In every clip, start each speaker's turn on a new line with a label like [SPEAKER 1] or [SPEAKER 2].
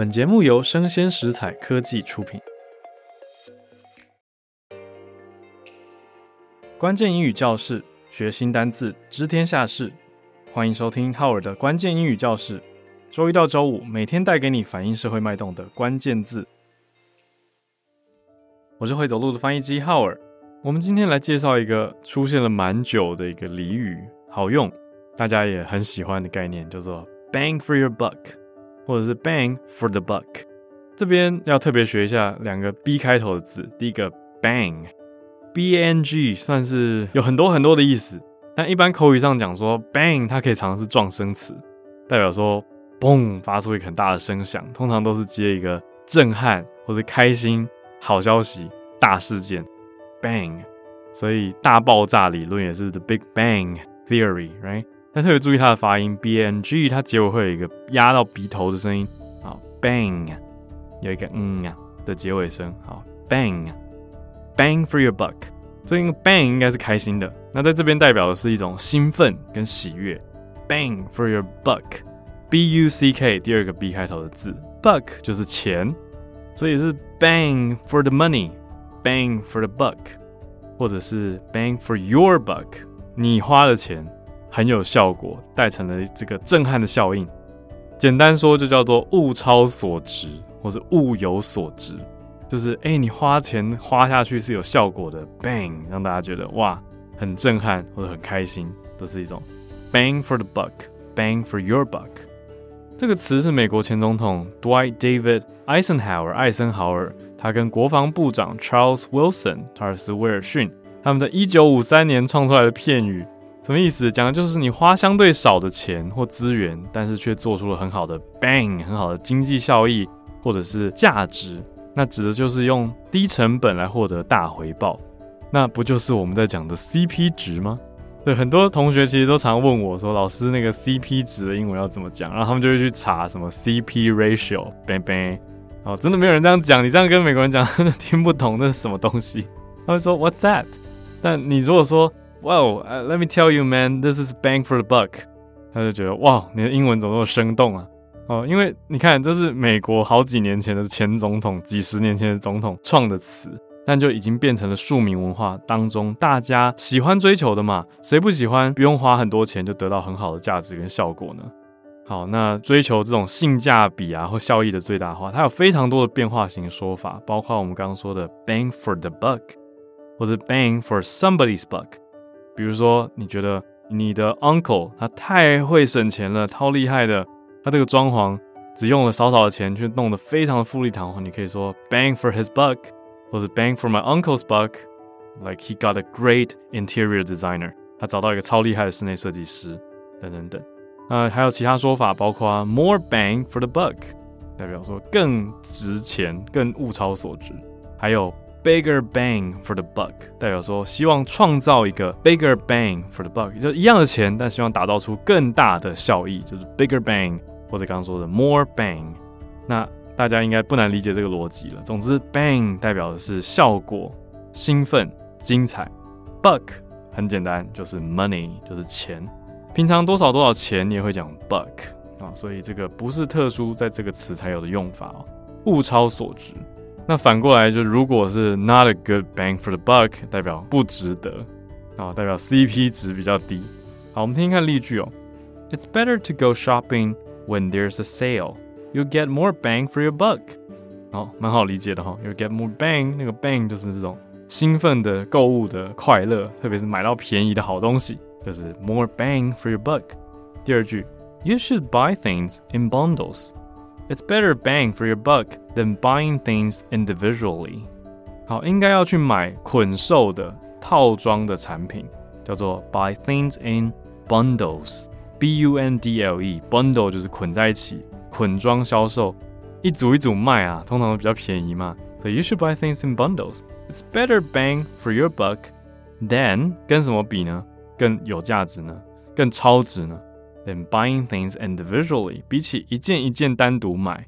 [SPEAKER 1] 本节目由生鲜食材科技出品。关键英语教室，学新单字，知天下事。欢迎收听浩尔的关键英语教室。周一到周五，每天带给你反映社会脉动的关键字。我是会走路的翻译机浩尔。我们今天来介绍一个出现了蛮久的一个俚语，好用，大家也很喜欢的概念，叫做 “bang for your buck”。或者是 bang for the buck，这边要特别学一下两个 b 开头的字。第一个 bang，b a n g 算是有很多很多的意思，但一般口语上讲说 bang，它可以常常是状声词，代表说嘣发出一个很大的声响，通常都是接一个震撼或者开心、好消息、大事件 bang，所以大爆炸理论也是 the big bang theory，right？但特别注意它的发音，b n g，它结尾会有一个压到鼻头的声音，好，bang，有一个嗯啊的结尾声，好，bang，bang for your buck，所以 bang 应该是开心的，那在这边代表的是一种兴奋跟喜悦，bang for your buck，b u c k，第二个 b 开头的字，buck 就是钱，所以是 bang for the money，bang for the buck，或者是 bang for your buck，你花的钱。很有效果，带成了这个震撼的效应。简单说，就叫做物超所值，或者物有所值。就是，哎、你花钱花下去是有效果的，bang，让大家觉得哇，很震撼或者很开心，都是一种 bang for the buck，bang for your buck。这个词是美国前总统 Dwight David Eisenhower 艾森豪尔，他跟国防部长 Charles Wilson 查尔斯威尔逊他们在一九五三年创出来的片语。什么意思？讲的就是你花相对少的钱或资源，但是却做出了很好的 bang，很好的经济效益或者是价值。那指的就是用低成本来获得大回报。那不就是我们在讲的 CP 值吗？对，很多同学其实都常问我说：“老师，那个 CP 值的英文要怎么讲？”然后他们就会去查什么 CP ratio，bang bang。哦，真的没有人这样讲，你这样跟美国人讲，真 的听不懂那是什么东西。他会说 What's that？但你如果说，Wow, let me tell you, man, this is bang for the buck。他就觉得哇，你的英文怎么那么生动啊？哦，因为你看，这是美国好几年前的前总统，几十年前的总统创的词，但就已经变成了庶民文化当中大家喜欢追求的嘛。谁不喜欢不用花很多钱就得到很好的价值跟效果呢？好，那追求这种性价比啊或效益的最大化，它有非常多的变化型说法，包括我们刚刚说的 bang for the buck，或者 bang for somebody's buck。比如说，你觉得你的 uncle 他太会省钱了，超厉害的，他这个装潢只用了少少的钱，却弄得非常的富丽堂皇。你可以说 bang for his buck，或者 bang for my uncle's buck，like he got a great interior designer，他找到一个超厉害的室内设计师，等等等。呃，还有其他说法，包括 more bang for the buck，代表说更值钱，更物超所值。还有。Bigger bang for the buck，代表说希望创造一个 bigger bang for the buck，就一样的钱，但希望打造出更大的效益，就是 bigger bang，或者刚刚说的 more bang。那大家应该不难理解这个逻辑了。总之，bang 代表的是效果、兴奋、精彩；buck 很简单，就是 money，就是钱。平常多少多少钱，你也会讲 buck 啊，所以这个不是特殊在这个词才有的用法哦，物超所值。那反过来就，如果是 not a good bang for the buck，代表不值得，啊，代表 CP 值比较低。好，我们听听看例句哦。It's better to go shopping when there's a sale. You get more bang for your buck。好，蛮好理解的哈。You get more bang，那个 bang 就是这种兴奋的购物的快乐，特别是买到便宜的好东西，就是 more bang for your buck。第二句，You should buy things in bundles。 It's better bang for your buck than buying things individually。好，应该要去买捆售的套装的产品，叫做 buy things in bundles。B U N D L E，bundle 就是捆在一起，捆装销售。 一组一组卖啊，通常都比较便宜嘛。所以 you should buy things in bundles. It's better bang for your buck than 跟什么比呢？更有价值呢？更超值呢 ？Than buying things individually. 比起一件一件单独买，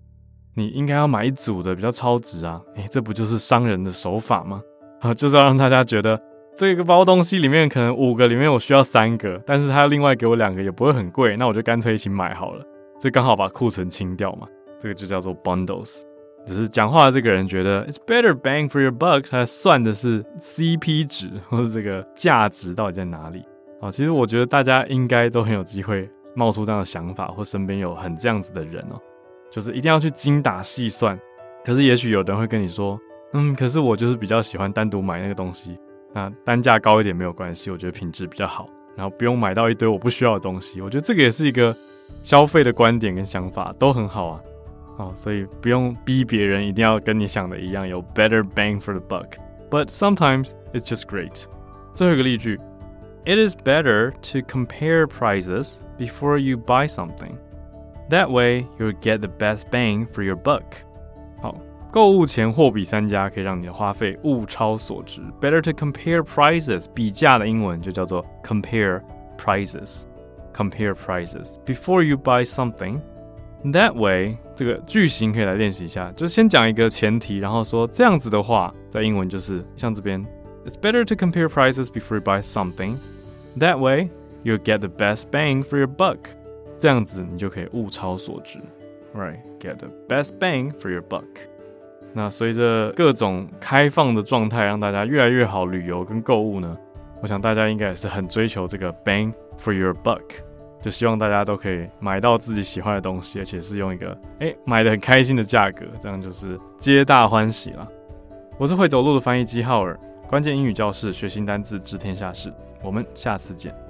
[SPEAKER 1] 你应该要买一组的比较超值啊！诶，这不就是商人的手法吗？啊，就是要让大家觉得这个包东西里面可能五个里面我需要三个，但是他要另外给我两个也不会很贵，那我就干脆一起买好了，这刚好把库存清掉嘛。这个就叫做 bundles。只是讲话的这个人觉得 it's better bang for your buck，他算的是 CP 值或者这个价值到底在哪里啊？其实我觉得大家应该都很有机会冒出这样的想法，或身边有很这样子的人哦，就是一定要去精打细算。可是也许有人会跟你说，嗯，可是我就是比较喜欢单独买那个东西，那单价高一点没有关系，我觉得品质比较好，然后不用买到一堆我不需要的东西。我觉得这个也是一个消费的观点跟想法都很好啊。哦，所以不用逼别人一定要跟你想的一样，有 better bang for the buck。But sometimes it's just great。最后一个例句 ，It is better to compare prices before you buy something. That way you'll get the best bang for your buck。好，购物前货比三家可以让你的花费物超所值。Better to compare prices，比价的英文就叫做 compare prices。Compare prices before you buy something。That way，这个句型可以来练习一下，就是先讲一个前提，然后说这样子的话，在英文就是像这边，It's better to compare prices before you buy something. That way, you'll get the best bang for your buck. 这样子你就可以物超所值，Right? Get the best bang for your buck. 那随着各种开放的状态，让大家越来越好旅游跟购物呢，我想大家应该也是很追求这个 bang for your buck。就希望大家都可以买到自己喜欢的东西，而且是用一个哎、欸、买的很开心的价格，这样就是皆大欢喜了。我是会走路的翻译机浩尔，关键英语教室，学新单字，知天下事。我们下次见。